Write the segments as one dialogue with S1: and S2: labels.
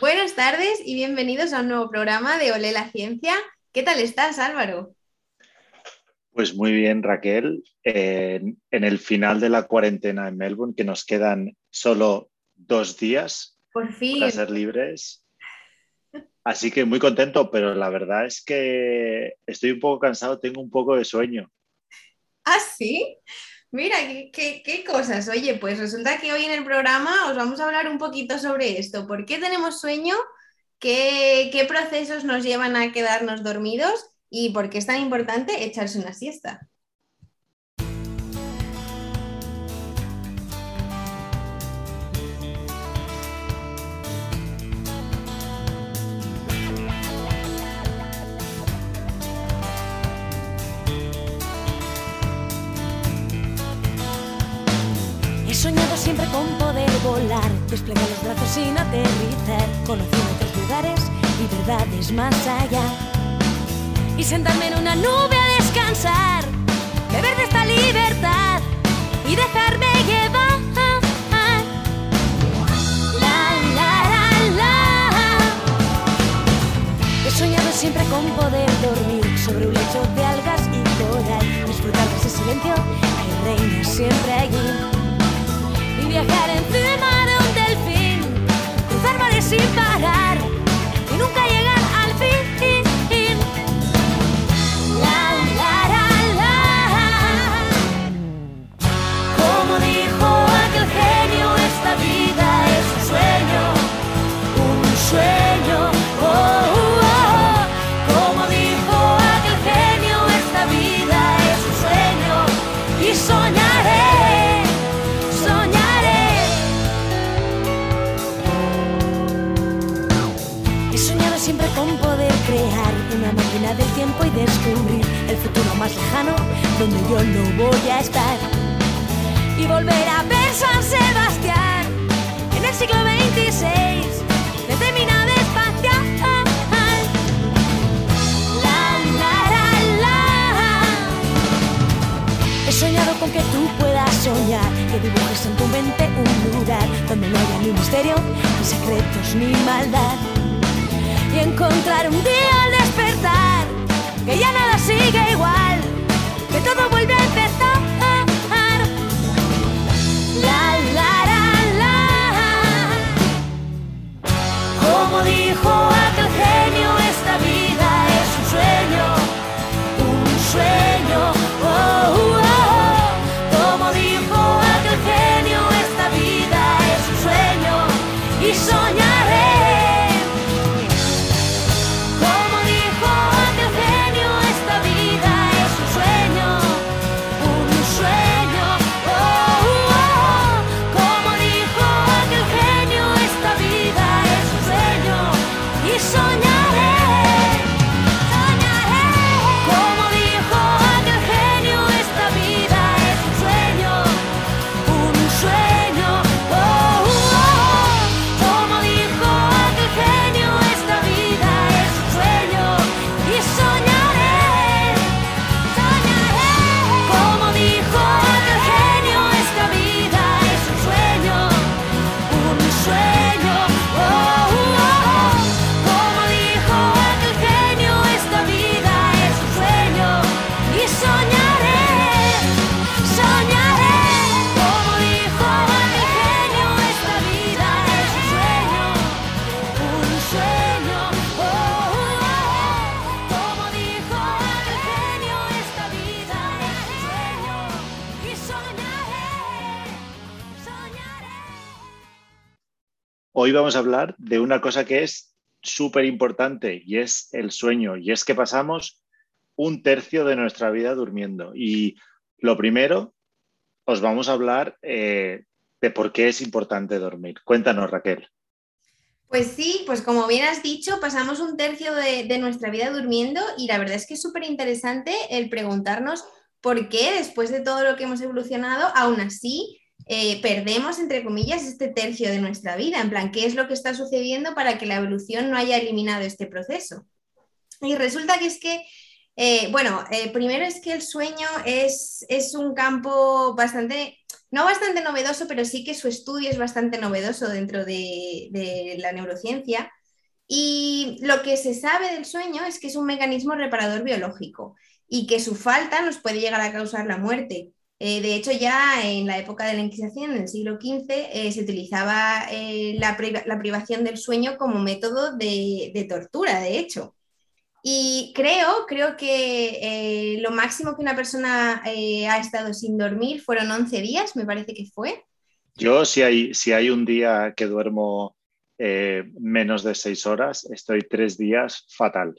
S1: Buenas tardes y bienvenidos a un nuevo programa de Olé la Ciencia. ¿Qué tal estás, Álvaro?
S2: Pues muy bien, Raquel. en el final de la cuarentena en Melbourne, que nos quedan solo dos días
S1: Por fin.
S2: para ser libres. Así que muy contento, pero la verdad es que estoy un poco cansado, tengo un poco de sueño.
S1: ¿Ah, sí? Mira, ¿qué, qué, cosas. Oye, pues resulta que hoy en el programa os vamos a hablar un poquito sobre esto. ¿Por qué tenemos sueño? ¿Qué, qué procesos nos llevan a quedarnos dormidos? ¿Y por qué es tan importante echarse una siesta?
S3: Volar, desplegar los brazos sin aterrizar, conociendo otros lugares y verdades más allá. Y sentarme en una nube a descansar, beber de esta libertad y dejarme llevar. La, la, la. He soñado siempre con poder dormir sobre un lecho de algas y coral, disfrutar de ese silencio que reina siempre allí y viajar encima deixe parar. Del tiempo y descubrir el futuro más lejano donde yo no voy a estar. Y volver a ver San Sebastián en el siglo XXVI desde mi. He soñado con que tú puedas soñar, que dibujes en tu mente un lugar donde no haya ni misterio, ni secretos, ni maldad. Y encontrar un día que ya nada sigue igual, que todo vuelve a empezar.
S2: Hoy vamos a hablar de una cosa que es súper importante y es el sueño. Y es que pasamos un tercio de nuestra vida durmiendo. Y lo primero, os vamos a hablar eh, de por qué es importante dormir. Cuéntanos, Raquel.
S1: Pues sí, pues como bien has dicho, pasamos un tercio de, de nuestra vida durmiendo y la verdad es que es súper interesante el preguntarnos por qué después de todo lo que hemos evolucionado, aún así eh, perdemos, entre comillas, este tercio de nuestra vida. En plan, ¿qué es lo que está sucediendo para que la evolución no haya eliminado este proceso? Y resulta que es que eh, bueno, eh, primero es que el sueño es, es, un campo bastante no bastante novedoso, pero sí que su estudio es bastante novedoso dentro de, de la neurociencia. Y lo que se sabe del sueño es que es un mecanismo reparador biológico y que su falta nos puede llegar a causar la muerte. Eh, de hecho, ya en la época de la Inquisición, en el siglo XV, eh, se utilizaba eh, la, priva- la privación del sueño como método de, de tortura, de hecho. Y creo, creo que lo máximo que una persona ha estado sin dormir fueron 11 días, me parece que fue.
S2: Yo, si hay, si hay un día que duermo menos de seis horas, estoy tres días fatal.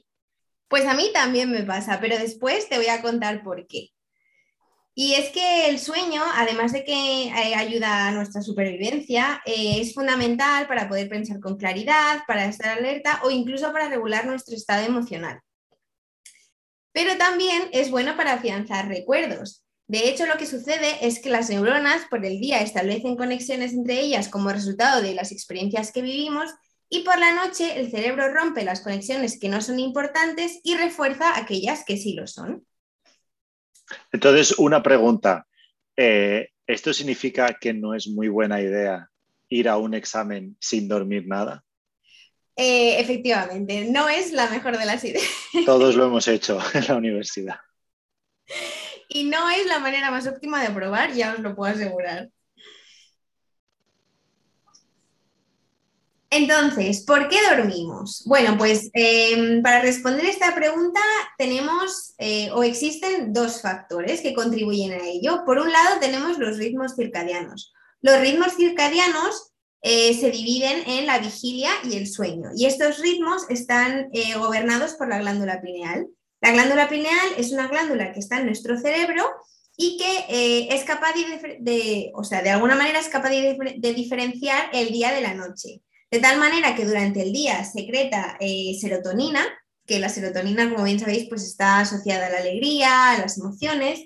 S1: Pues a mí también me pasa, pero después te voy a contar por qué. Y es que el sueño, además de que eh, ayuda a nuestra supervivencia, eh, es fundamental para poder pensar con claridad, para estar alerta o incluso para regular nuestro estado emocional. Pero también es bueno para afianzar recuerdos. De hecho, lo que sucede es que las neuronas por el día establecen conexiones entre ellas como resultado de las experiencias que vivimos y por la noche el cerebro rompe las conexiones que no son importantes y refuerza aquellas que sí lo son.
S2: Entonces, una pregunta. Eh, ¿Esto significa que no es muy buena idea ir a un examen sin dormir nada?
S1: Eh, efectivamente, no es la mejor de las ideas
S2: Todos lo hemos hecho en la universidad.
S1: y no es la manera más óptima de probar, ya os lo puedo asegurar. Entonces, ¿por qué dormimos? Bueno, pues eh, para responder esta pregunta tenemos eh, o existen dos factores que contribuyen a ello. Por un lado tenemos los ritmos circadianos. Los ritmos circadianos eh, se dividen en la vigilia y el sueño y estos ritmos están eh, gobernados por la glándula pineal. La glándula pineal es una glándula que está en nuestro cerebro y que es capaz de, o sea, de alguna manera es capaz de diferenciar el día de la noche. De tal manera que durante el día secreta eh, serotonina, que la serotonina, como bien sabéis, pues está asociada a la alegría, a las emociones,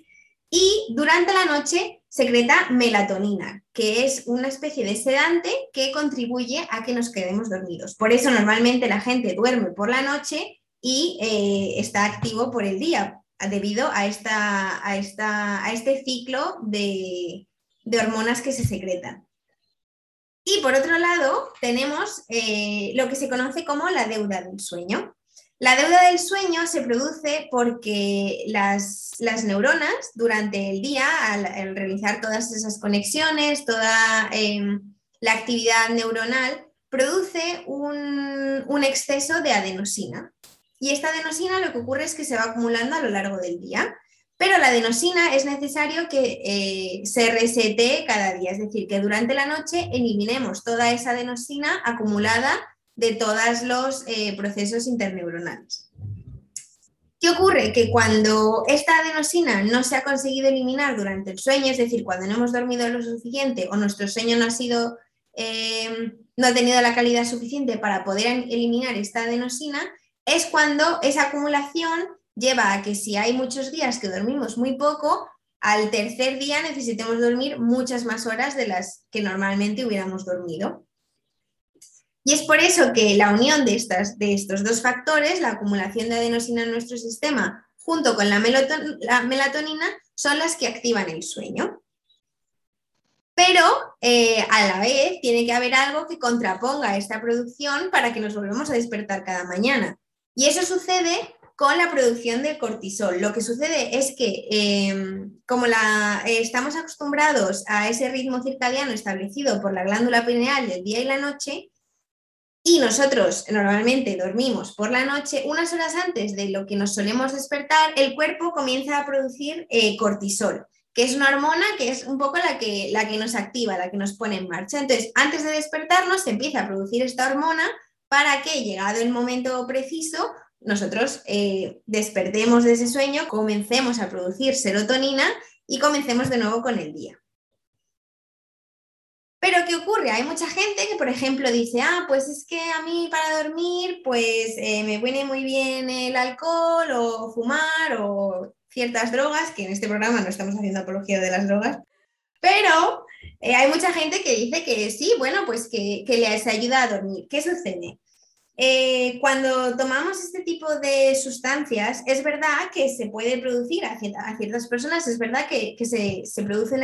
S1: y durante la noche secreta melatonina, que es una especie de sedante que contribuye a que nos quedemos dormidos. Por eso normalmente la gente duerme por la noche y eh, está activo por el día, debido a, esta, a, esta, a este ciclo de, de hormonas que se secretan. Y por otro lado, tenemos eh, lo que se conoce como la deuda del sueño. La deuda del sueño se produce porque las, neuronas durante el día, al, al, realizar todas esas conexiones, toda eh, la actividad neuronal, produce un exceso de adenosina. Y esta adenosina lo que ocurre es que se va acumulando a lo largo del día. Pero la adenosina es necesario que eh, se resete cada día, es decir, que durante la noche eliminemos toda esa adenosina acumulada de todos los eh, procesos interneuronales. ¿Qué ocurre? Que cuando esta adenosina no se ha conseguido eliminar durante el sueño, es decir, cuando no hemos dormido lo suficiente o nuestro sueño no ha sido, eh, no ha tenido la calidad suficiente para poder eliminar esta adenosina, es cuando esa acumulación lleva a que si hay muchos días que dormimos muy poco, al tercer día necesitemos dormir muchas más horas de las que normalmente hubiéramos dormido. Y es por eso que la unión de, estas, de estos dos factores, la acumulación de adenosina en nuestro sistema junto con la, la melatonina, son las que activan el sueño. Pero eh, a la vez tiene que haber algo que contraponga esta producción para que nos volvamos a despertar cada mañana. Y eso sucede con la producción de cortisol. Lo que sucede es que eh, como la, eh, estamos acostumbrados a ese ritmo circadiano establecido por la glándula pineal del día y la noche, y nosotros normalmente dormimos por la noche, unas horas antes de lo que nos solemos despertar, el cuerpo comienza a producir eh, cortisol, que es una hormona que es un poco la que, la que nos activa, la que nos pone en marcha. Entonces, antes de despertarnos, empieza a producir esta hormona para que, llegado el momento preciso, nosotros eh, despertemos de ese sueño, comencemos a producir serotonina y comencemos de nuevo con el día. Pero ¿qué ocurre? Hay mucha gente que, por ejemplo, dice, ah, pues es que a mí para dormir, pues eh, me viene muy bien el alcohol o fumar o ciertas drogas, que en este programa no estamos haciendo apología de las drogas, pero eh, hay mucha gente que dice que sí, bueno, pues que, que les ayuda a dormir. ¿Qué sucede? Eh, cuando tomamos este tipo de sustancias, es verdad que se puede producir a, ciertas personas, es verdad que, se, produce un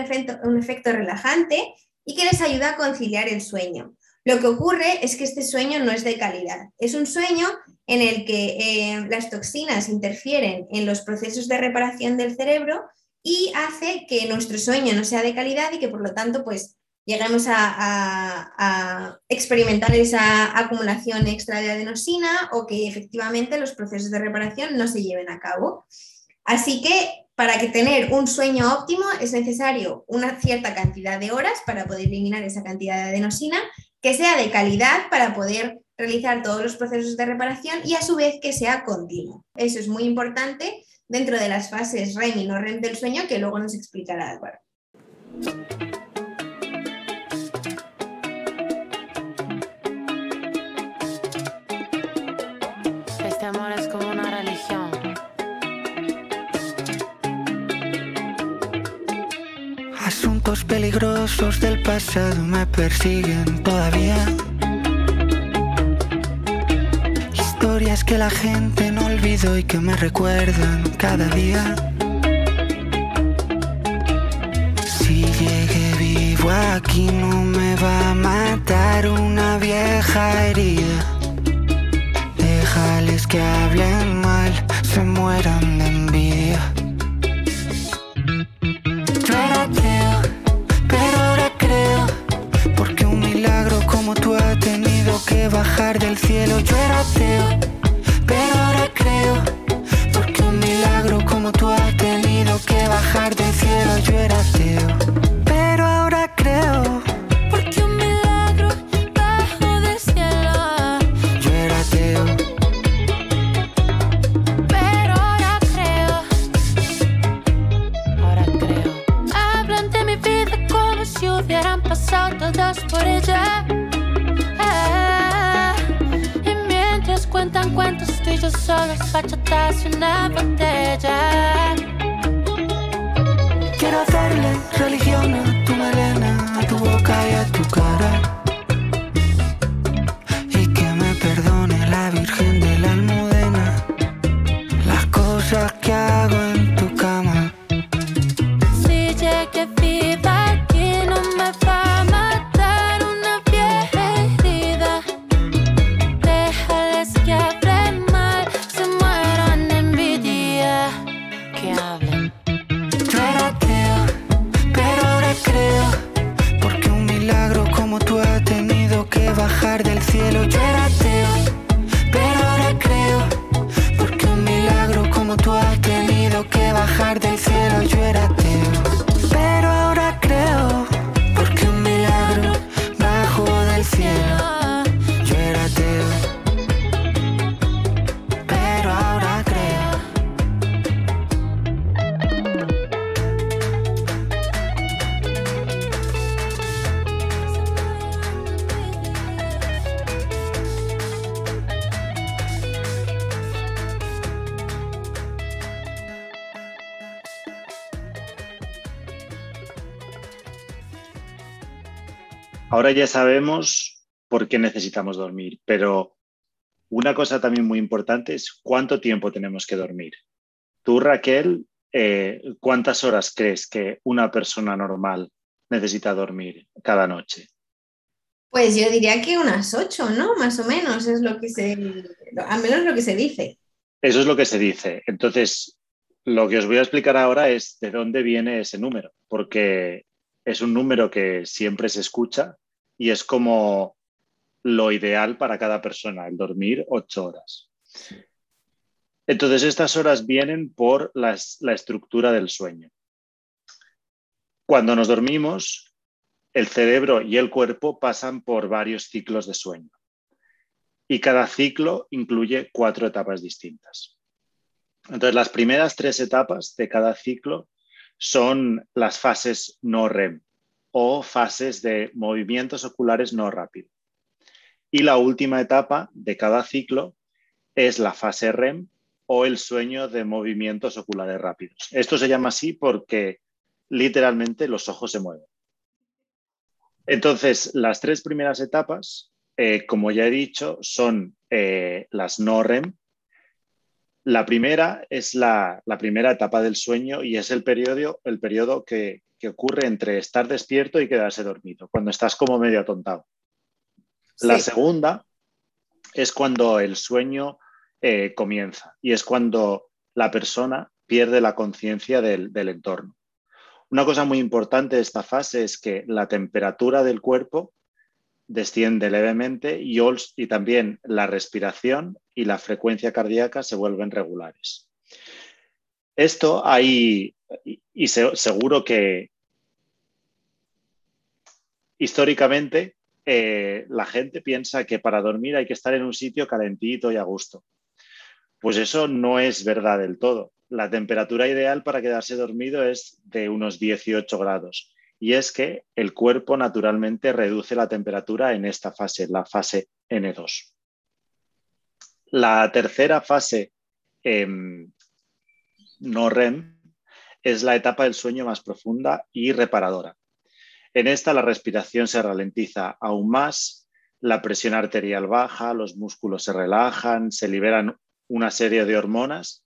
S1: efecto, relajante y que les ayuda a conciliar el sueño. Lo que ocurre es que este sueño no es de calidad. Es un sueño en el que eh, las toxinas interfieren en los procesos de reparación del cerebro y hace que nuestro sueño no sea de calidad y que por lo tanto pues lleguemos a, experimentar esa acumulación extra de adenosina o que efectivamente los procesos de reparación no se lleven a cabo. Así que para que tener un sueño óptimo es necesario una cierta cantidad de horas para poder eliminar esa cantidad de adenosina, que sea de calidad para poder realizar todos los procesos de reparación y a su vez que sea continuo. Eso es muy importante dentro de las fases REM y no REM del sueño que luego nos explicará Álvaro.
S3: Amor es como una religión.
S4: Asuntos peligrosos del pasado me persiguen todavía. Historias que la gente no olvidó y que me recuerdan cada día. Si llegué vivo aquí no me va a matar una vieja herida. Que hablen mal, se mueran de envidia. Yo era ateo, pero ahora creo. Porque un milagro como tú ha tenido que bajar del cielo. Yo era ateo, pero ahora creo. Porque un milagro como tú ha tenido que bajar del cielo. Yo
S3: solos, bachatas y una botella.
S4: quiero Ahora
S2: ya sabemos por qué necesitamos dormir, pero una cosa también muy importante es cuánto tiempo tenemos que dormir. Tú, Raquel, eh, ¿cuántas horas crees que una persona normal necesita dormir cada noche?
S1: Pues yo diría que unas ocho, ¿no? Más o menos es lo que se, al menos lo que se dice.
S2: Eso es lo que se dice. Entonces, lo que os voy a explicar ahora es de dónde viene ese número, porque es un número que siempre se escucha y es como lo ideal para cada persona, el dormir ocho horas. Entonces, estas horas vienen por las- la estructura del sueño. Cuando nos dormimos, el cerebro y el cuerpo pasan por varios ciclos de sueño y cada ciclo incluye cuatro etapas distintas. Entonces, las primeras tres etapas de cada ciclo son las fases no REM o fases de movimientos oculares no rápidos. Y la última etapa de cada ciclo es la fase REM o el sueño de movimientos oculares rápidos. Esto se llama así porque literalmente los ojos se mueven. Entonces, las tres primeras etapas, eh, como ya he dicho, son eh, las no REM. La primera es la, la primera etapa del sueño y es el periodo, el periodo que, que ocurre entre estar despierto y quedarse dormido, cuando estás como medio atontado. La
S1: Sí.
S2: segunda es cuando el sueño eh, comienza y es cuando la persona pierde la conciencia del, del entorno. Una cosa muy importante de esta fase es que la temperatura del cuerpo desciende levemente y, y también la respiración y la frecuencia cardíaca se vuelven regulares. Esto hay, y, y se- seguro que históricamente eh, la gente piensa que para dormir hay que estar en un sitio calentito y a gusto. Pues eso no es verdad del todo. La temperatura ideal para quedarse dormido es de unos 18 grados. Y es que el cuerpo naturalmente reduce la temperatura en esta fase, la fase N2. La tercera fase em, no REM es la etapa del sueño más profunda y reparadora. En esta la respiración se ralentiza aún más, la presión arterial baja, los músculos se relajan, se liberan una serie de hormonas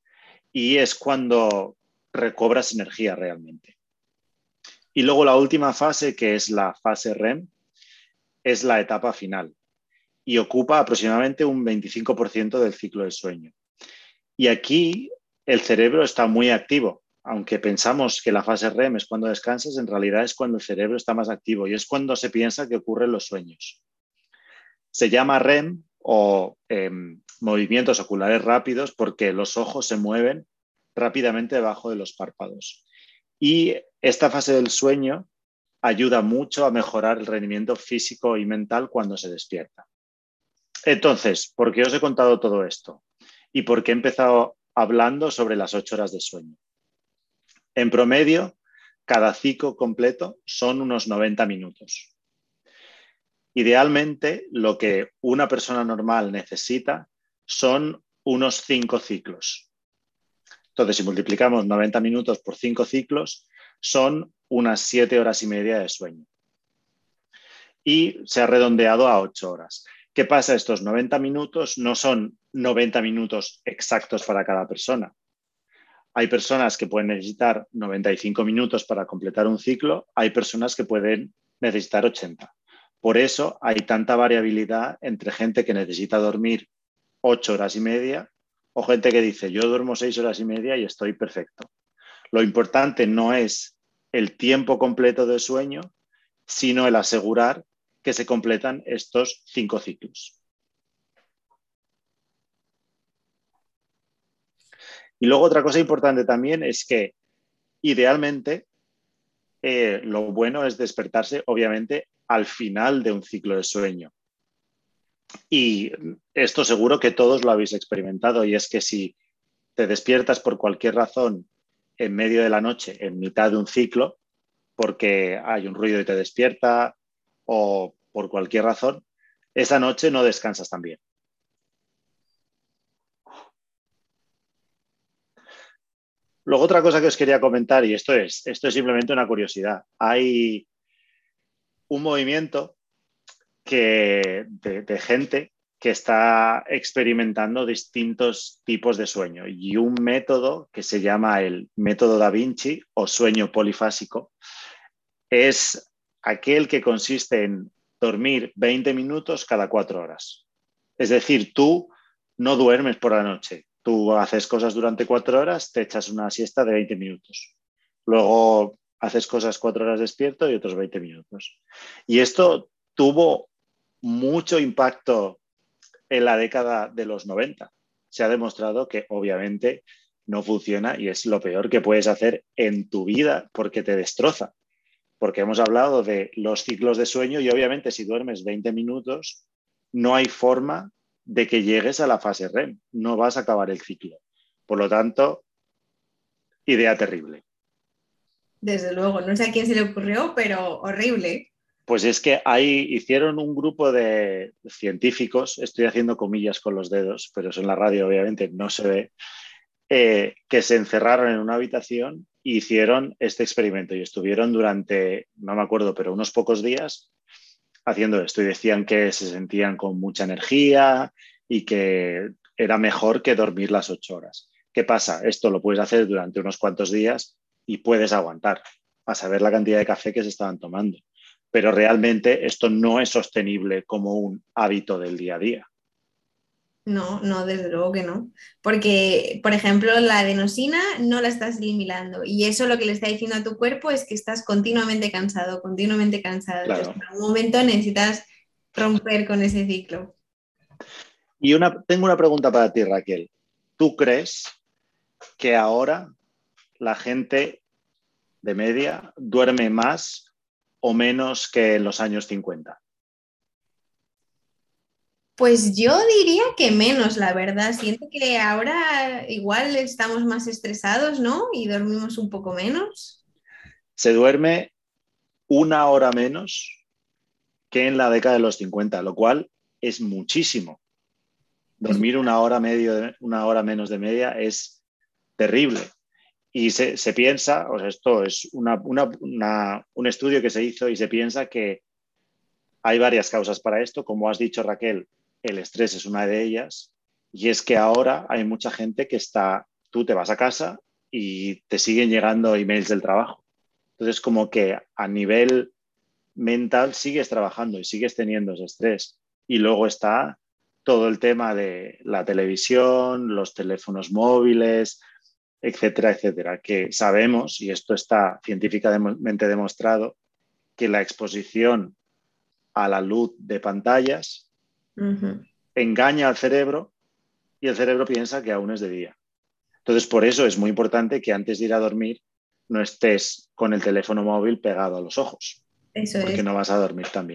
S2: y es cuando recobras energía realmente. Y luego la última fase, que es la fase REM, es la etapa final y ocupa aproximadamente un 25% del ciclo del sueño. Y aquí el cerebro está muy activo. Aunque pensamos que la fase REM es cuando descansas, en realidad es cuando el cerebro está más activo y es cuando se piensa que ocurren los sueños. Se llama REM o eh, movimientos oculares rápidos porque los ojos se mueven rápidamente debajo de los párpados. Y esta fase del sueño ayuda mucho a mejorar el rendimiento físico y mental cuando se despierta. Entonces, ¿por qué os he contado todo esto? ¿Y por qué he empezado hablando sobre las ocho horas de sueño? En promedio, cada ciclo completo son unos 90 minutos. Idealmente, lo que una persona normal necesita son unos cinco ciclos. Entonces, si multiplicamos 90 minutos por cinco ciclos, son unas siete horas y media de sueño. Y se ha redondeado a ocho horas. ¿Qué pasa? Estos 90 minutos no son 90 minutos exactos para cada persona. Hay personas que pueden necesitar 95 minutos para completar un ciclo, hay personas que pueden necesitar 80. Por eso hay tanta variabilidad entre gente que necesita dormir 8 horas y media o gente que dice yo duermo 6 horas y media y estoy perfecto. Lo importante no es el tiempo completo de sueño, sino el asegurar que se completan estos cinco ciclos. Y luego otra cosa importante también es que idealmente eh, lo bueno es despertarse obviamente al final de un ciclo de sueño. Y esto seguro que todos lo habéis experimentado y es que si te despiertas por cualquier razón en medio de la noche, en mitad de un ciclo, porque hay un ruido y te despierta o por cualquier razón, esa noche no descansas tan bien. Luego otra cosa que os quería comentar, y esto es, esto es simplemente una curiosidad. Hay un movimiento que, de, de gente que está experimentando distintos tipos de sueño y un método que se llama el método Da Vinci o sueño polifásico es aquel que consiste en dormir 20 minutos cada cuatro horas. Es decir, tú no duermes por la noche, tú haces cosas durante cuatro horas, te echas una siesta de 20 minutos. Luego haces cosas cuatro horas despierto y otros 20 minutos. Y esto tuvo mucho impacto en la década de los 90. Se ha demostrado que obviamente no funciona y es lo peor que puedes hacer en tu vida porque te destroza. Porque hemos hablado de los ciclos de sueño y obviamente si duermes 20 minutos, no hay forma de que llegues a la fase REM. No vas a acabar el ciclo. Por lo tanto, idea terrible.
S1: Desde luego, no sé a quién se le ocurrió, pero horrible.
S2: Pues es que ahí hicieron un grupo de científicos, estoy haciendo comillas con los dedos, pero eso en la radio obviamente no se ve, eh, que se encerraron en una habitación e hicieron este experimento y estuvieron durante, no me acuerdo, pero unos pocos días haciendo esto y decían que se sentían con mucha energía, y que era mejor que dormir las ocho horas. ¿Qué pasa? Esto lo puedes hacer durante unos cuantos días y puedes aguantar a saber la cantidad de café que se estaban tomando. Pero realmente esto no es sostenible como un hábito del día a día.
S1: No, no, desde luego que no. Porque, por ejemplo, la adenosina no la estás eliminando y eso lo que le está diciendo a tu cuerpo es que estás continuamente cansado, continuamente cansado.
S2: Claro.
S1: Entonces, en algún momento necesitas romper con ese ciclo.
S2: Y una, tengo una pregunta para ti, Raquel. ¿Tú crees que ahora la gente de media duerme más o menos que en los años 50?
S1: Pues yo diría que menos, la verdad. Siento que ahora igual estamos más estresados, ¿no? Y dormimos un poco menos.
S2: Se duerme una hora menos que en la década de los 50, lo cual es muchísimo. Dormir una hora, medio, una hora menos de media es terrible. Y se, piensa, o sea, esto es una- un estudio que se hizo y se piensa que hay varias causas para esto. Como has dicho, Raquel, el estrés es una de ellas. Y es que ahora hay mucha gente que está, tú te vas a casa y te siguen llegando emails del trabajo. Entonces, como que a nivel mental sigues trabajando y sigues teniendo ese estrés. Y luego está todo el tema de la televisión, los teléfonos móviles, etcétera, etcétera, que sabemos, y esto está científicamente demostrado, que la exposición a la luz de pantallas engaña al cerebro y el cerebro piensa que aún es de día. Entonces, por eso es muy importante que antes de ir a dormir no estés con el teléfono móvil pegado a los ojos,
S1: Eso
S2: porque
S1: es.
S2: no vas a dormir tan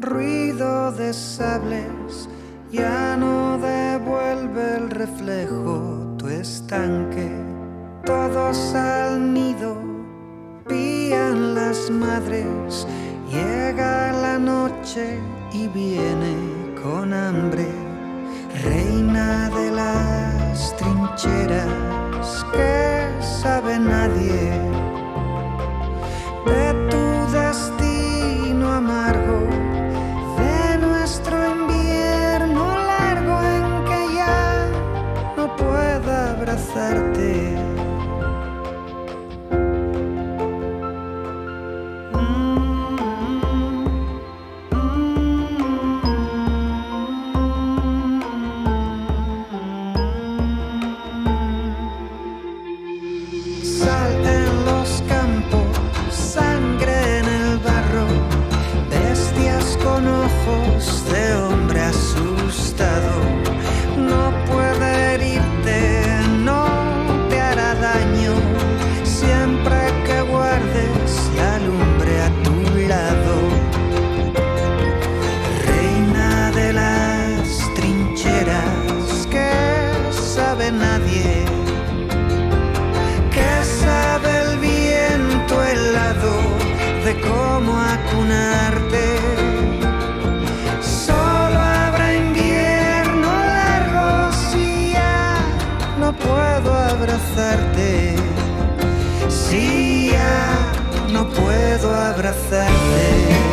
S5: ruido de sables, ya no devuelve el reflejo tu estanque. Todos al nido pían las madres, llega la noche y viene con hambre. Reina de las trincheras que sabe nadie puedo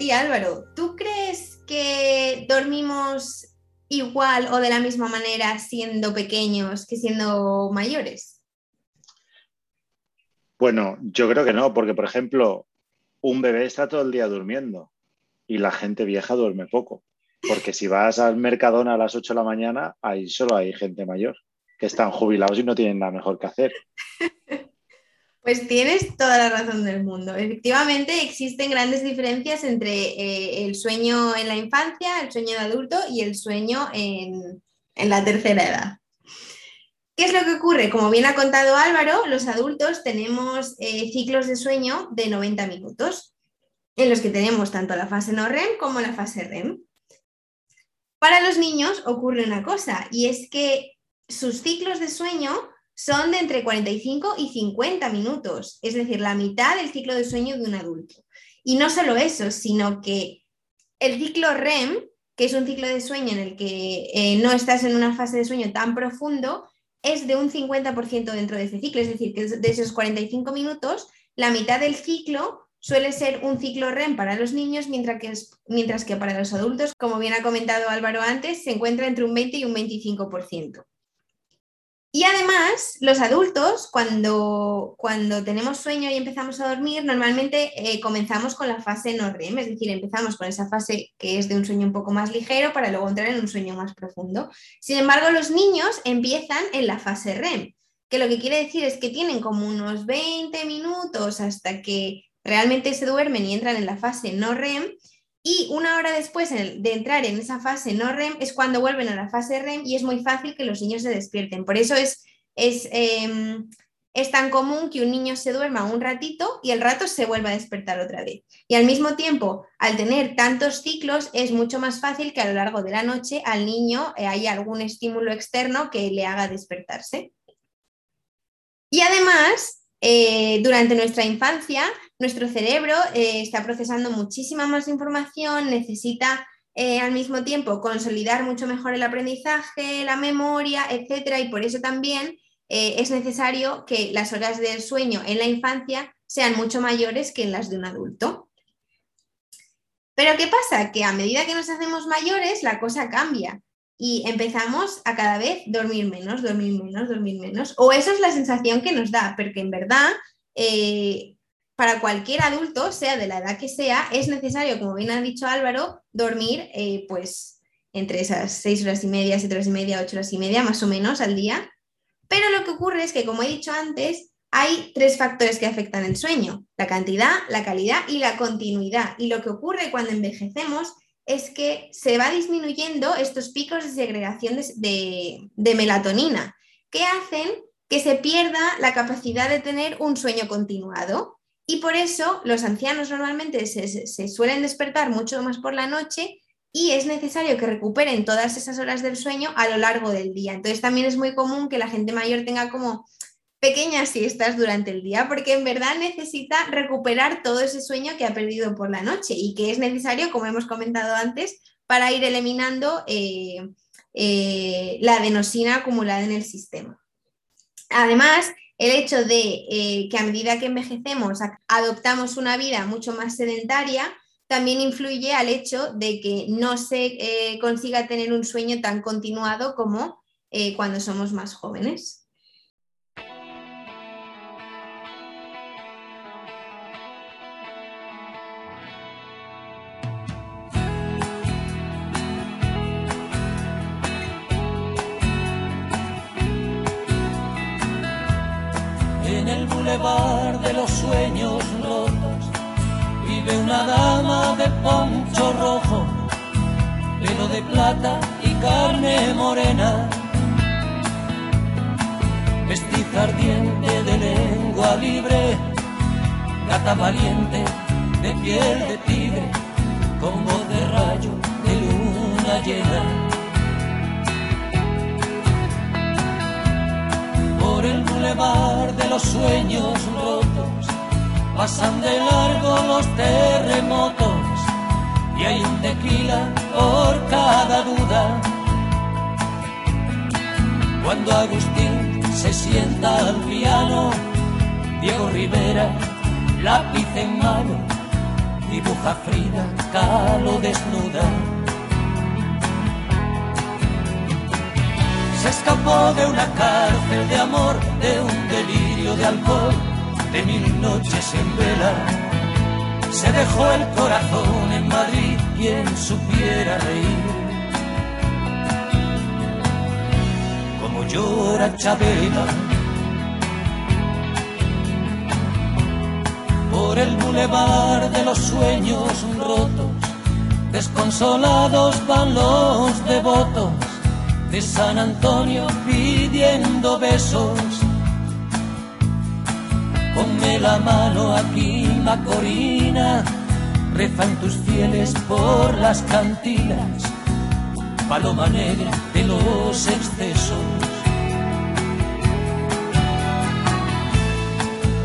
S1: ti, Álvaro. ¿Tú crees que dormimos igual o de la misma manera siendo pequeños que siendo mayores?
S2: Bueno, yo creo que no, porque por ejemplo, un bebé está todo el día durmiendo y la gente vieja duerme poco. Porque si vas al Mercadona a las 8 de la mañana, ahí solo hay gente mayor que están jubilados y no tienen nada mejor que hacer.
S1: Pues tienes toda la razón del mundo. Efectivamente, existen grandes diferencias entre eh, el sueño en la infancia, el sueño de adulto y el sueño en, en la tercera edad. ¿Qué es lo que ocurre? Como bien ha contado Álvaro, los adultos tenemos eh, ciclos de sueño de 90 minutos, en los que tenemos tanto la fase no REM como la fase REM. Para los niños ocurre una cosa, y es que sus ciclos de sueño son de entre 45 y 50 minutos, es decir, la mitad del ciclo de sueño de un adulto. Y no solo eso, sino que el ciclo REM, que es un ciclo de sueño en el que eh, no estás en una fase de sueño tan profundo, es de un 50% dentro de ese ciclo, es decir, que de esos 45 minutos, la mitad del ciclo suele ser un ciclo REM para los niños, mientras que, mientras que para los adultos, como bien ha comentado Álvaro antes, se encuentra entre un 20 y un 25%. Y además, los adultos, cuando, cuando tenemos sueño y empezamos a dormir, normalmente eh, comenzamos con la fase no REM, es decir, empezamos con esa fase que es de un sueño un poco más ligero para luego entrar en un sueño más profundo. Sin embargo, los niños empiezan en la fase REM, que lo que quiere decir es que tienen como unos 20 minutos hasta que realmente se duermen y entran en la fase no REM y una hora después de entrar en esa fase no REM es cuando vuelven a la fase REM y es muy fácil que los niños se despierten. Por eso es, es, em, es tan común que un niño se duerma un ratito y el rato se vuelva a despertar otra vez. Y al mismo tiempo, al tener tantos ciclos, es mucho más fácil que a lo largo de la noche al niño eh, haya algún estímulo externo que le haga despertarse. Y además, eh, durante nuestra infancia, nuestro cerebro eh, está procesando muchísima más información, necesita eh, al mismo tiempo consolidar mucho mejor el aprendizaje, la memoria, etcétera, y por eso también es necesario que las horas del sueño en la infancia sean mucho mayores que en las de un adulto. Pero ¿qué pasa? Que a medida que nos hacemos mayores, la cosa cambia y empezamos a cada vez dormir menos, dormir menos, dormir menos. O eso es la sensación que nos da, porque en verdad, eh, para cualquier adulto, sea de la edad que sea, es necesario, como bien ha dicho Álvaro, dormir eh, pues entre esas seis horas y media, siete horas y media, ocho horas y media, más o menos al día. Pero lo que ocurre es que, como he dicho antes, hay tres factores que afectan el sueño, la cantidad, la calidad y la continuidad. Y lo que ocurre cuando envejecemos es que se va disminuyendo estos picos de segregación de, melatonina, que hacen que se pierda la capacidad de tener un sueño continuado. Y por eso los ancianos normalmente se, suelen despertar mucho más por la noche y es necesario que recuperen todas esas horas del sueño a lo largo del día. Entonces también es muy común que la gente mayor tenga como pequeñas siestas durante el día, porque en verdad necesita recuperar todo ese sueño que ha perdido por la noche y que es necesario, como hemos comentado antes, para ir eliminando eh, eh, la adenosina acumulada en el sistema. Además, el hecho de eh, que a medida que envejecemos adoptamos una vida mucho más sedentaria, también influye al hecho de que no se consiga tener un sueño tan continuado como cuando somos más jóvenes.
S6: Sueños rotos vive una dama de poncho rojo, pelo de plata y carne morena, vestiza ardiente de lengua libre, gata valiente de piel de tigre, con voz de rayo de luna llena por el bulevar de los sueños rotos, pasan de largo los terremotos y hay un tequila por cada duda. Cuando Agustín se sienta al piano, Diego Rivera, lápiz en mano, dibuja Frida Kahlo desnuda. Escapó de una cárcel de amor, de un delirio de alcohol, de mil noches en vela. Se dejó el corazón en Madrid, quien supiera reír. Como llora Chabela. Por el bulevar de los sueños rotos, desconsolados van los devotos de San Antonio pidiendo besos. Ponme la mano aquí, Macorina, rezan tus fieles por las cantinas, paloma negra de los excesos.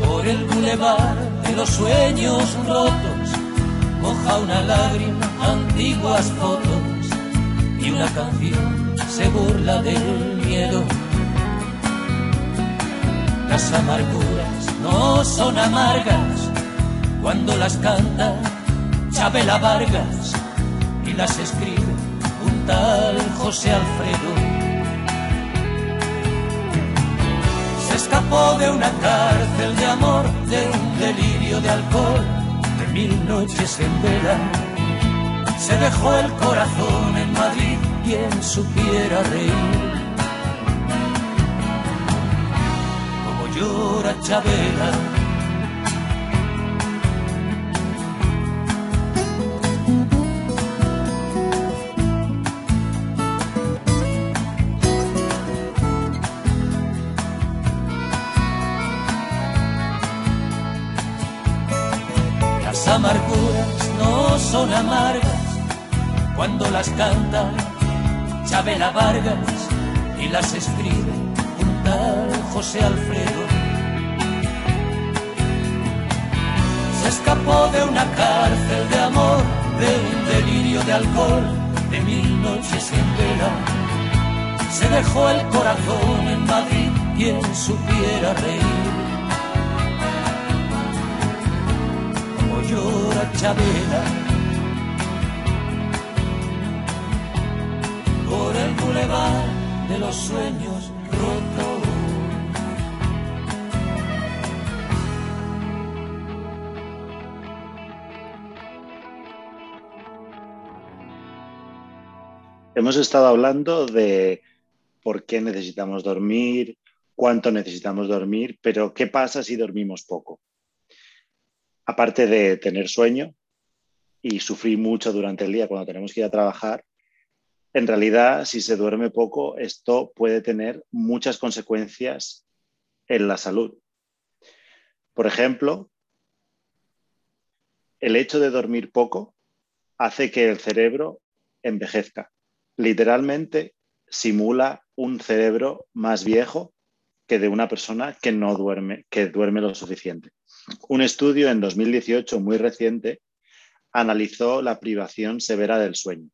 S6: Por el bulevar de los sueños rotos, moja una lágrima, antiguas fotos y una canción se burla del miedo. Las amarguras no son amargas cuando las canta Chabela Vargas y las escribe un tal José Alfredo. Se escapó de una cárcel de amor, de un delirio de alcohol, de mil noches en vela. Se dejó el corazón en Madrid quien supiera reír. Como llora Chabela. Las amarguras no son amargas cuando las canta Chabela Vargas y las escribe un tal José Alfredo. Se escapó de una cárcel de amor, de un delirio de alcohol, de mil noches en vela. Se dejó el corazón en Madrid, quien supiera reír. Como llora Chabela. Bulevar de los sueños rotos.
S2: Hemos estado hablando de por qué necesitamos dormir, cuánto necesitamos dormir, pero ¿qué pasa si dormimos poco? Aparte de tener sueño y sufrir mucho durante el día cuando tenemos que ir a trabajar, en realidad, si se duerme poco, esto puede tener muchas consecuencias en la salud. Por ejemplo, el hecho de dormir poco hace que el cerebro envejezca. Literalmente simula un cerebro más viejo que de una persona que no duerme, que duerme lo suficiente. Un estudio en 2018 muy reciente analizó la privación severa del sueño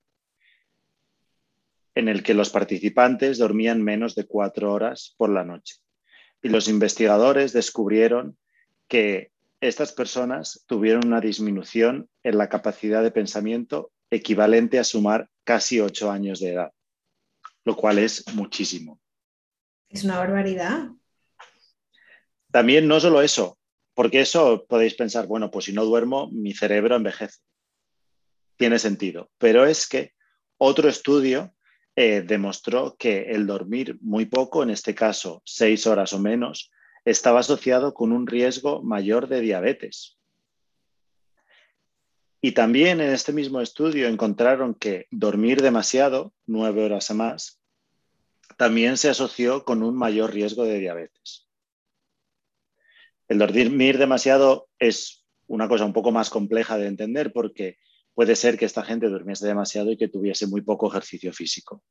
S2: en el que los participantes dormían menos de cuatro horas por la noche. Y los investigadores descubrieron que estas personas tuvieron una disminución en la capacidad de pensamiento equivalente a sumar casi ocho años de edad, lo cual es muchísimo.
S1: Es una barbaridad.
S2: También no solo eso, porque eso podéis pensar, bueno, pues si no duermo, mi cerebro envejece. Tiene sentido, pero es que otro estudio eh, demostró que el dormir muy poco, en este caso seis horas o menos, estaba asociado con un riesgo mayor de diabetes. Y también en este mismo estudio encontraron que dormir demasiado, nueve horas o más, también se asoció con un mayor riesgo de diabetes. El dormir demasiado es una cosa un poco más compleja de entender porque puede ser que esta gente durmiese demasiado y que tuviese muy poco ejercicio físico.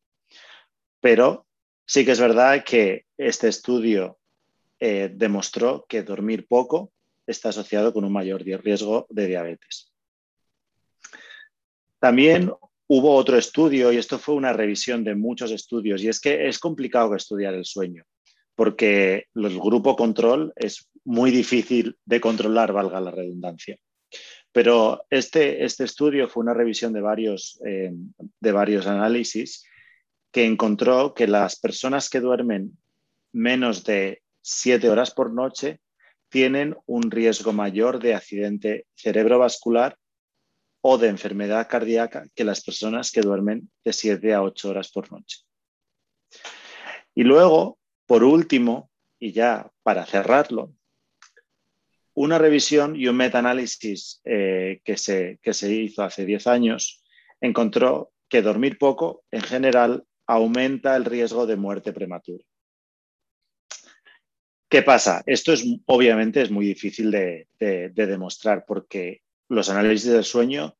S2: Pero sí que es verdad que este estudio eh, demostró que dormir poco está asociado con un mayor riesgo de diabetes. También hubo otro estudio, y esto fue una revisión de muchos estudios, y es que es complicado estudiar el sueño, porque el grupo control es muy difícil de controlar, valga la redundancia.
S3: Pero este, este estudio fue una revisión de varios, eh, de varios análisis que encontró que las personas que duermen menos de siete horas por noche tienen un riesgo mayor de accidente cerebrovascular o de enfermedad cardíaca que las personas que duermen de 7 a 8 horas por noche. Y luego, por último, y ya para cerrarlo, una revisión y un metaanálisis eh, que, se, que se hizo hace 10 años encontró que dormir poco, en general, aumenta el riesgo de muerte prematura. ¿Qué pasa? Esto es obviamente es muy difícil de, de, de demostrar porque los análisis del sueño,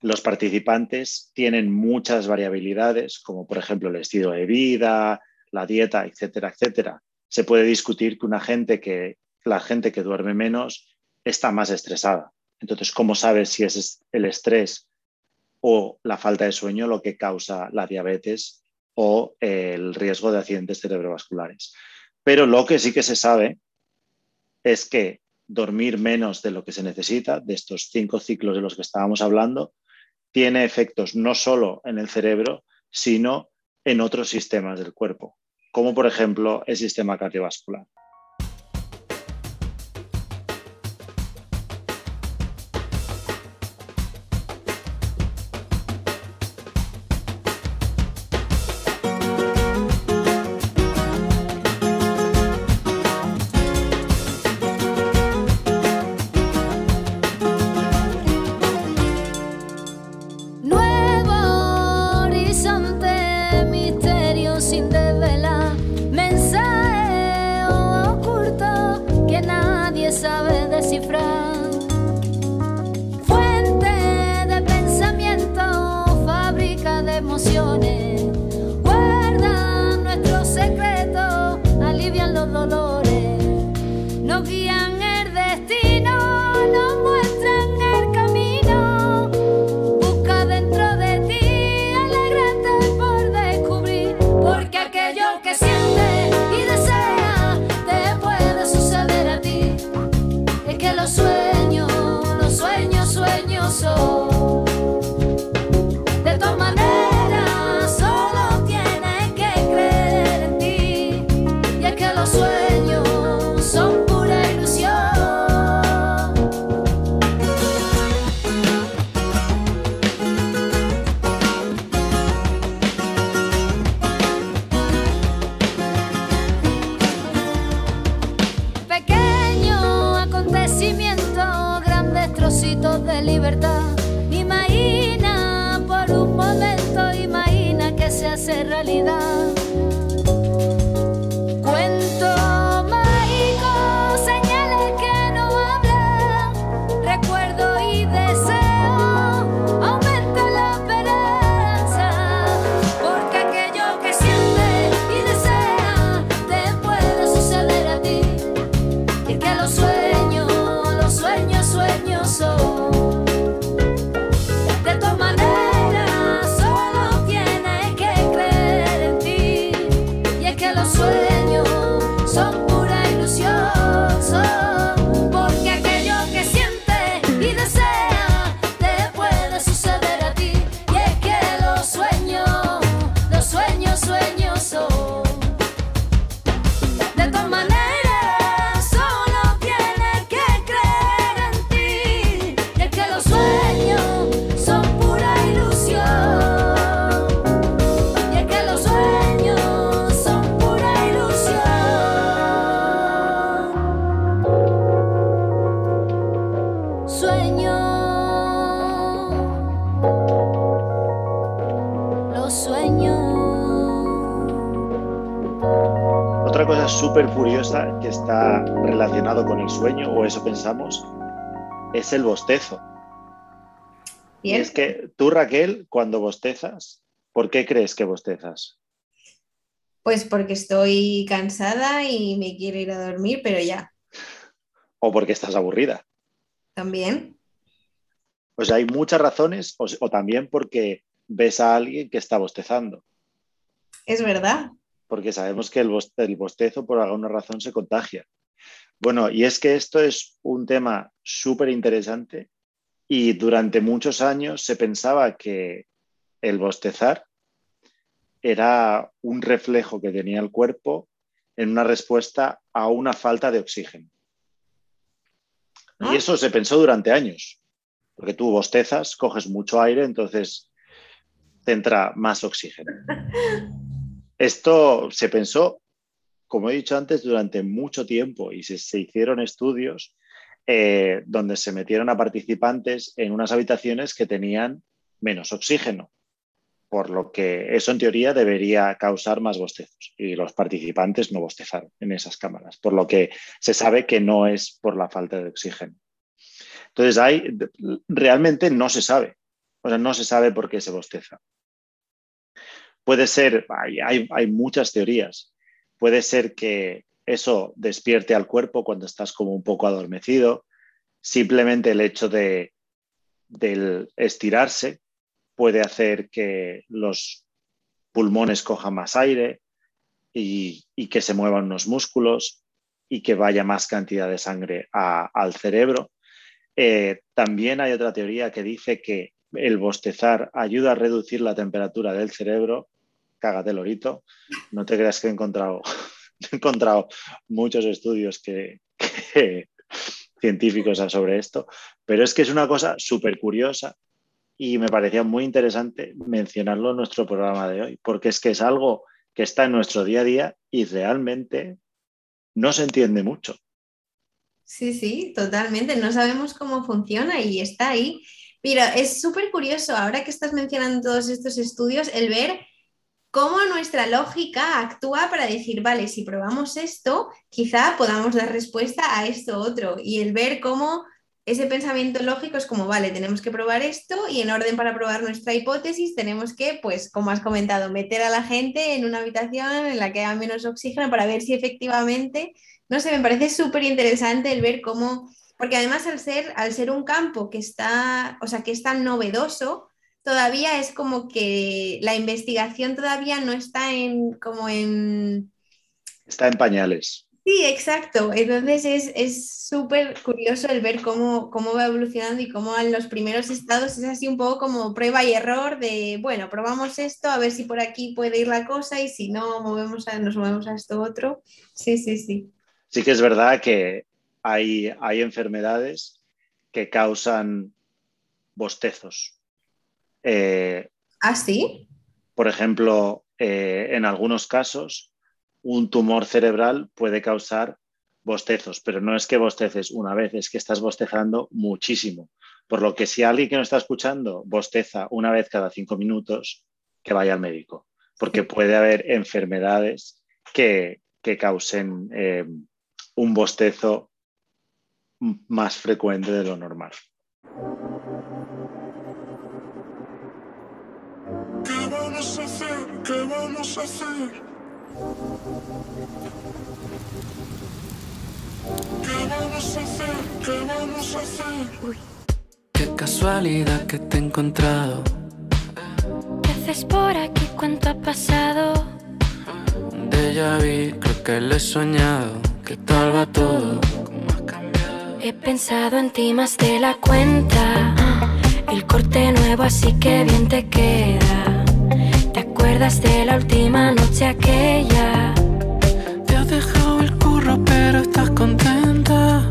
S3: los participantes tienen muchas variabilidades, como por ejemplo el estilo de vida, la dieta, etcétera, etcétera. Se puede discutir que una gente que la gente que duerme menos está más estresada. Entonces, ¿cómo sabes si es el estrés o la falta de sueño lo que causa la diabetes o el riesgo de accidentes cerebrovasculares? Pero lo que sí que se sabe es que dormir menos de lo que se necesita, de estos cinco ciclos de los que estábamos hablando, tiene efectos no solo en el cerebro, sino en otros sistemas del cuerpo, como por ejemplo el sistema cardiovascular. Súper curiosa que está relacionado con el sueño, o eso pensamos, es el bostezo. Y es que tú, Raquel, cuando bostezas, ¿por qué crees que bostezas?
S1: Pues porque estoy cansada y me quiero ir a dormir, pero ya,
S3: ¿O porque estás aburrida?
S1: también.
S3: O sea, hay muchas razones, o, o también porque ves a alguien que está bostezando.
S1: Es verdad.
S3: Porque sabemos que el, bos- el bostezo por alguna razón se contagia. Bueno, y es que esto es un tema súper interesante
S2: Y durante muchos años se pensaba que el bostezar era un reflejo que tenía el cuerpo en una respuesta a una falta de oxígeno.
S1: Ah.
S2: Y eso se pensó durante años, porque tú bostezas, coges mucho aire, entonces te entra más oxígeno. Esto se pensó, como he dicho antes, durante mucho tiempo y se, hicieron estudios eh, donde se metieron a participantes en unas habitaciones que tenían menos oxígeno, por lo que eso en teoría debería causar más bostezos y los participantes no bostezaron en esas cámaras, por lo que se sabe que no es por la falta de oxígeno. Entonces, hay, realmente no se sabe, o sea, no se sabe por qué se bosteza. Puede ser, hay, hay, muchas teorías, puede ser que eso despierte al cuerpo cuando estás como un poco adormecido, simplemente el hecho de, del estirarse puede hacer que los pulmones cojan más aire y, que se muevan los músculos y que vaya más cantidad de sangre al cerebro. Eh, también hay otra teoría que dice que el bostezar ayuda a reducir la temperatura del cerebro. Cágate, lorito. No te creas que he encontrado, he encontrado muchos estudios que, científicos sobre esto, pero es que es una cosa súper curiosa y me parecía muy interesante mencionarlo en nuestro programa de hoy, porque es que es algo que está en nuestro día a día y realmente no se entiende mucho.
S1: Sí, sí, totalmente. No sabemos cómo funciona y está ahí. Mira, es súper curioso ahora que estás mencionando todos estos estudios, el ver cómo nuestra lógica actúa para decir, vale, si probamos esto, quizá podamos dar respuesta a esto otro. Y el ver cómo ese pensamiento lógico es como, vale, tenemos que probar esto y en orden para probar nuestra hipótesis tenemos que, pues, como has comentado, meter a la gente en una habitación en la que haya menos oxígeno para ver si efectivamente no sé, me parece súper interesante el ver cómo, porque además al ser, al ser un campo que está, o sea, que es tan novedoso, todavía es como que la investigación todavía no está en, como en...
S2: Está en pañales.
S1: Sí, exacto. Entonces es- es súper curioso el ver cómo, cómo va evolucionando y cómo en los primeros estados es así un poco como prueba y error de, bueno, probamos esto, a ver si por aquí puede ir la cosa y si no, movemos a, nos movemos a esto otro. Sí, sí, sí.
S2: Sí que es verdad que hay, hay enfermedades que causan bostezos. Eh,
S1: ¿Ah, sí?
S2: por ejemplo, eh, en algunos casos, un tumor cerebral puede causar bostezos, pero no es que bosteces una vez, es que estás bostezando muchísimo. Por lo que si alguien que no está escuchando bosteza una vez cada cinco minutos, que vaya al médico, porque puede haber enfermedades que, que causen eh, un bostezo más frecuente de lo normal.
S7: ¿Qué vamos a hacer? ¿Qué vamos a hacer? ¿Qué vamos a hacer? Qué
S8: casualidad que te he encontrado.
S9: ¿Qué haces por aquí? ¿Cuánto ha pasado?
S8: Un déjà vu, creo que lo he soñado. ¿Qué tal va todo? ¿Cómo has cambiado?
S9: He pensado en ti más de la cuenta. El corte nuevo, así que bien te queda. ¿Te acuerdas de la última noche aquella?
S8: Te has dejado el curro, pero estás contenta.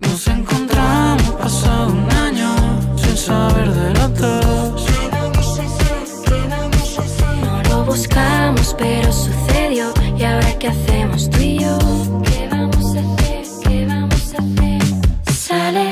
S8: Nos encontramos pasado un año sin saber de los dos.
S7: ¿Qué vamos a hacer? ¿Qué vamos a hacer?
S9: No lo buscamos, pero sucedió. ¿Y ahora qué hacemos tú y yo? ¿Qué vamos a hacer? ¿Qué vamos a hacer? Sales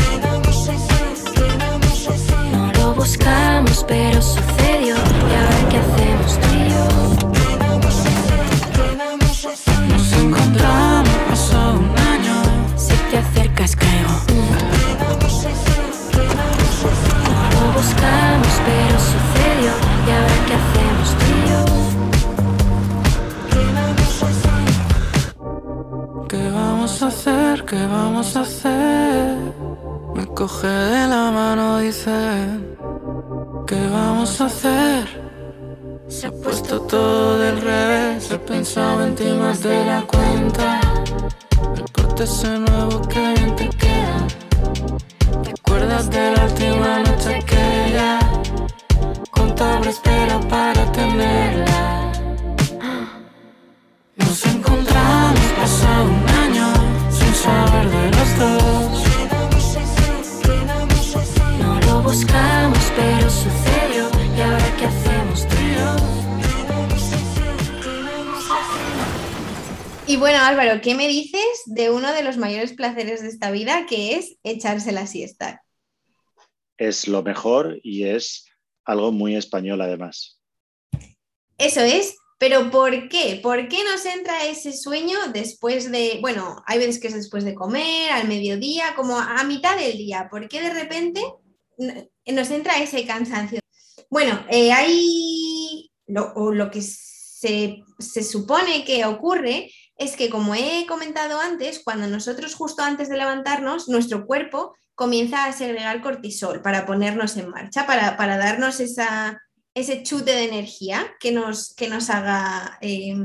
S9: buscamos, pero sucedió. ¿Y ahora qué hacemos tú y yo?
S7: Nos encontramos pasó un año. Si te acercas,
S8: caigo. Lo buscamos, pero sucedió.
S4: ¿Y ahora qué hacemos tú y yo? ¿Qué vamos a hacer? ¿Qué vamos a hacer? Me coge de la mano, dice ¿Qué vamos a hacer? Se ha puesto todo del revés. He pensado en ti más de la cuenta. El corte ese nuevo que bien te queda. ¿Te acuerdas de la última noche que ya contaba espera para tenerla? Nos encontramos pasado un año sin saber de los dos. Buscamos, pero sucedió. ¿Y ahora qué hacemos tú y yo?
S1: Y bueno, Álvaro, ¿qué me dices de uno de los mayores placeres de esta vida, que es echarse la siesta?
S2: Es lo mejor y es algo muy español además.
S1: Eso es, pero ¿por qué? ¿Por qué nos entra ese sueño después de, bueno, hay veces que es después de comer, al mediodía, como a mitad del día? ¿Por qué de repente nos entra ese cansancio? Bueno, eh, hay lo, o lo que se, se supone que ocurre es que, como he comentado antes, cuando nosotros justo antes de levantarnos, nuestro cuerpo comienza a segregar cortisol para ponernos en marcha, para, para darnos esa, ese chute de energía que nos, que nos haga eh,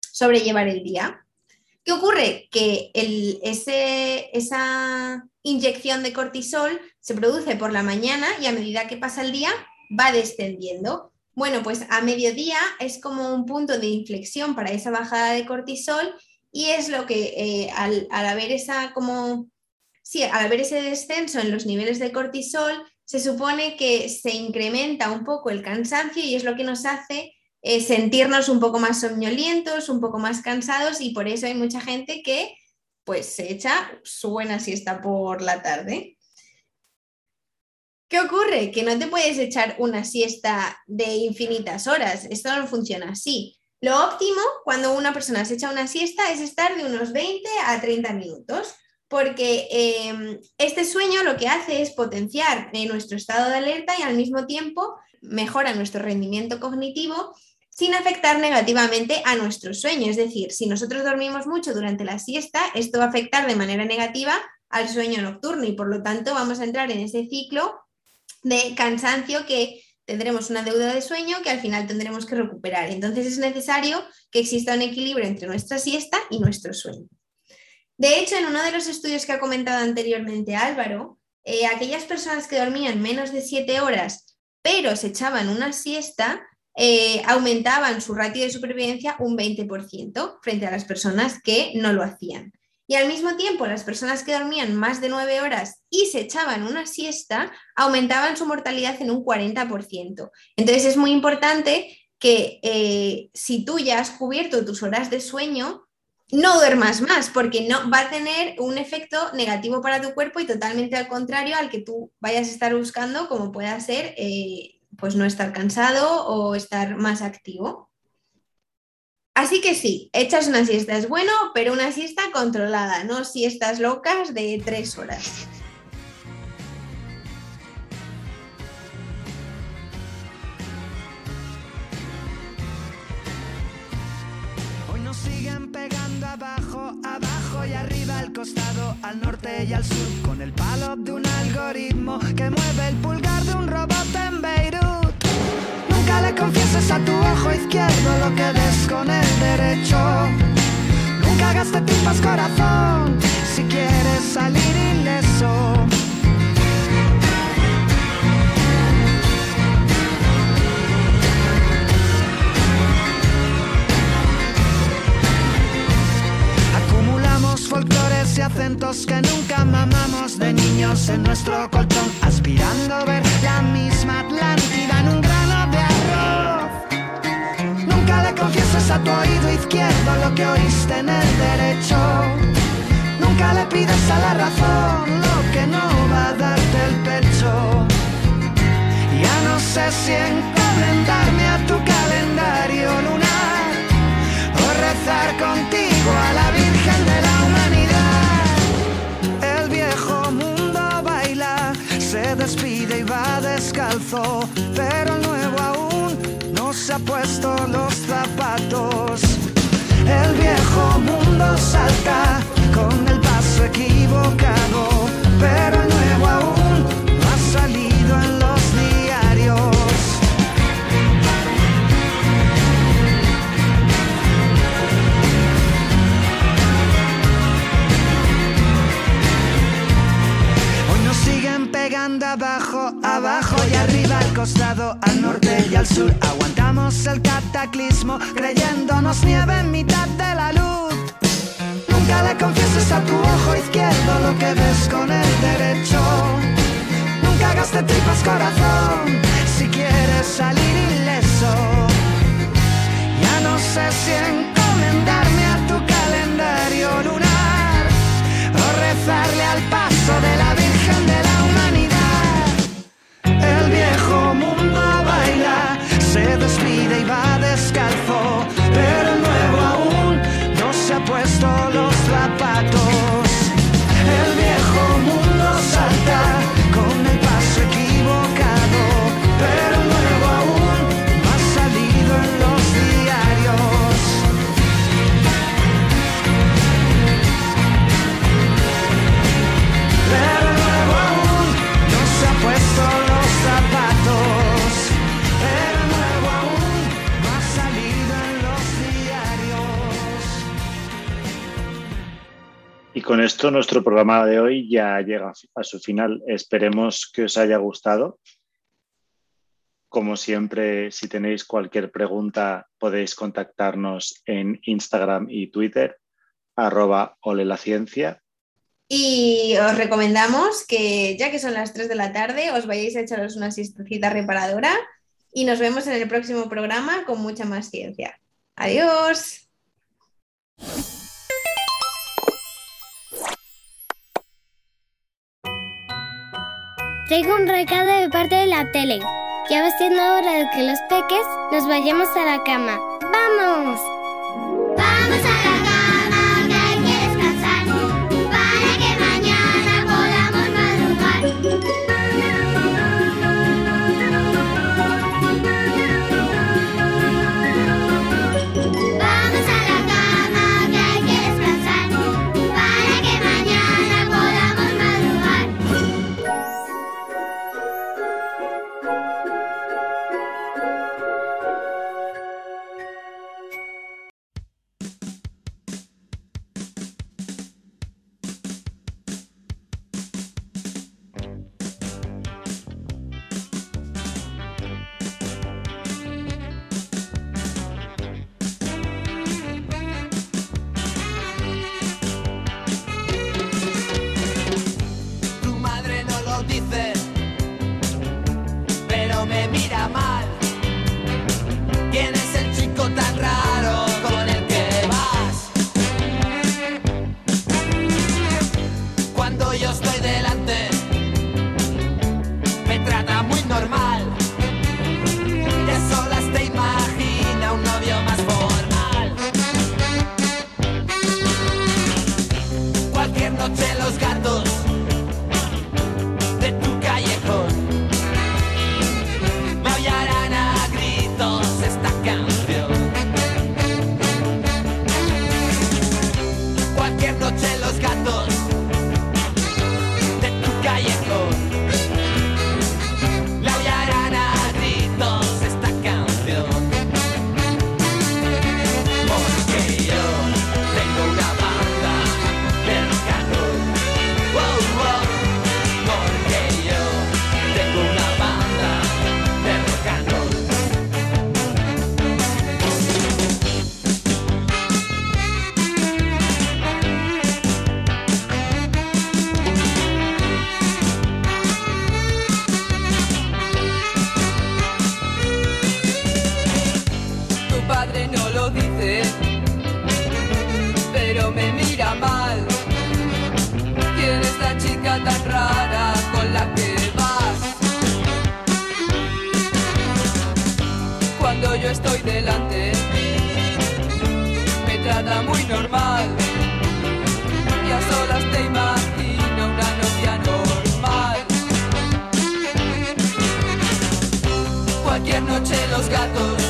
S1: sobrellevar el día. ¿Qué ocurre? Que el- ese- esa inyección de cortisol se produce por la mañana y a medida que pasa el día va descendiendo. Bueno, pues a mediodía es como un punto de inflexión para esa bajada de cortisol y es lo que eh, al, al haber esa como sí, al haber ese descenso en los niveles de cortisol, se supone que se incrementa un poco el cansancio y es lo que nos hace eh, sentirnos un poco más somnolientos, un poco más cansados y por eso hay mucha gente que pues se echa su buena siesta por la tarde. ¿Qué ocurre? Que no te puedes echar una siesta de infinitas horas. Esto no funciona así. Lo óptimo cuando una persona se echa una siesta es estar de unos 20 a 30 minutos, porque eh, este sueño lo que hace es potenciar nuestro estado de alerta y al mismo tiempo mejora nuestro rendimiento cognitivo sin afectar negativamente a nuestro sueño. Es decir, si nosotros dormimos mucho durante la siesta, esto va a afectar de manera negativa al sueño nocturno y por lo tanto vamos a entrar en ese ciclo de cansancio que tendremos una deuda de sueño que al final tendremos que recuperar. Entonces es necesario que exista un equilibrio entre nuestra siesta y nuestro sueño. De hecho, en uno de los estudios que ha comentado anteriormente Álvaro, eh, aquellas personas que dormían menos de 7 horas pero se echaban una siesta, eh, aumentaban su ratio de supervivencia un 20% frente a las personas que no lo hacían. Y al mismo tiempo, las personas que dormían más de 9 horas y se echaban una siesta, aumentaban su mortalidad en un 40%. Entonces es muy importante que eh, si tú ya has cubierto tus horas de sueño, no duermas más, porque no va a tener un efecto negativo para tu cuerpo y totalmente al contrario al que tú vayas a estar buscando, como pueda ser, eh, pues no estar cansado o estar más activo. Así que sí, echas una siesta es bueno, pero una siesta controlada, no siestas locas de tres horas.
S5: Hoy nos siguen pegando abajo, abajo y arriba, al costado, al norte y al sur, con el palo de un algoritmo que mueve el pulgar de un robot en Beirut. Nunca le confieses a tu ojo izquierdo lo que des con el derecho. Nunca hagas de tripas corazón si quieres salir ileso. Acumulamos folclores y acentos que nunca mamamos de niños en nuestro colchón, aspirando a ver la misma Atlántida en confieses a tu oído izquierdo lo que oíste en el derecho. Nunca le pides a la razón lo que no va a darte el pecho. Ya no sé si encomendarme a tu calendario lunar o rezar contigo a la Virgen de la Humanidad. El viejo mundo baila, se despide y va descalzo, pero los zapatos. El viejo mundo salta con el paso equivocado, pero nuevo aún ha salido en los diarios. Hoy nos siguen pegando abajo, abajo costado, al norte y al sur. Aguantamos el cataclismo creyéndonos nieve en mitad de la luz. Nunca le confieses a tu ojo izquierdo lo que ves con el derecho. Nunca hagas de tripas corazón si quieres salir ileso. Ya no sé si encomendarme
S2: nuestro programa de hoy ya llega a su final. Esperemos que os haya gustado. Como siempre, si tenéis cualquier pregunta, podéis contactarnos en Instagram y Twitter, arroba olelaciencia.
S1: Y os recomendamos que, ya que son las 3 de la tarde, os vayáis a echaros una siestecita reparadora y nos vemos en el próximo programa con mucha más ciencia. Adiós.
S10: Traigo un recado de parte de la tele. Ya va siendo hora de que los peques nos vayamos a la cama. ¡Vamos!
S11: Vamos
S12: los gatos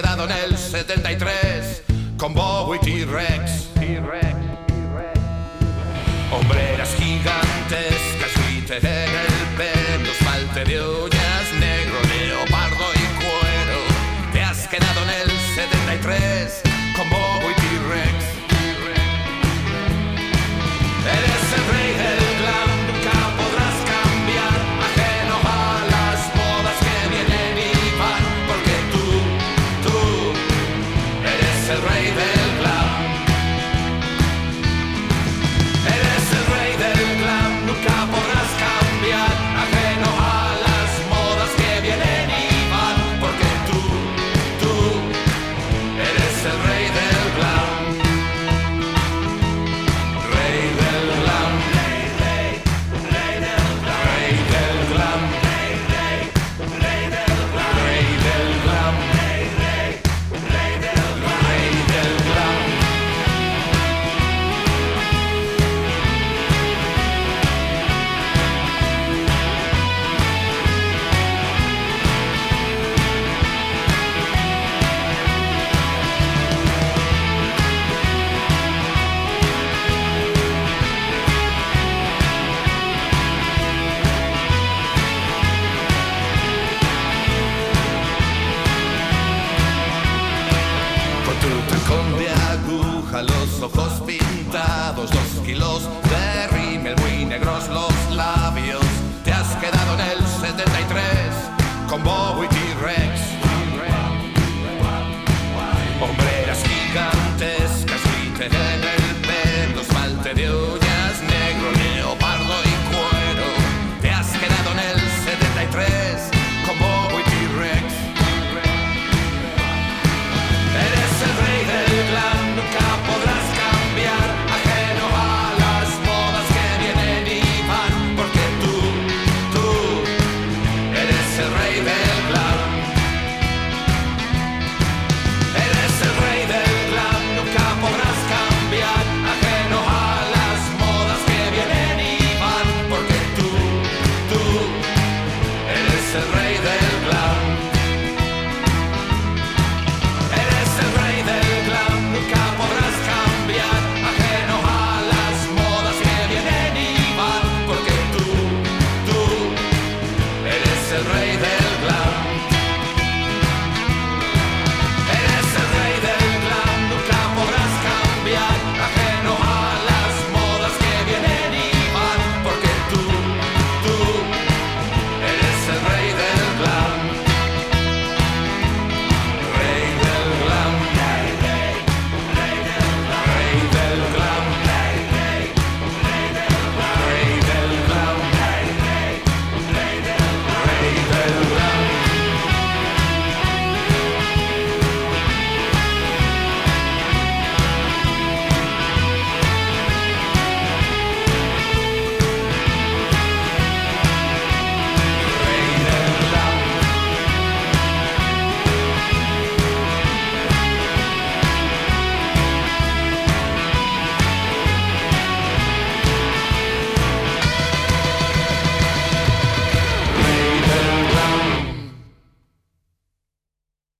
S13: quedado en el 73 con Bowie T-Rex. Aguja, los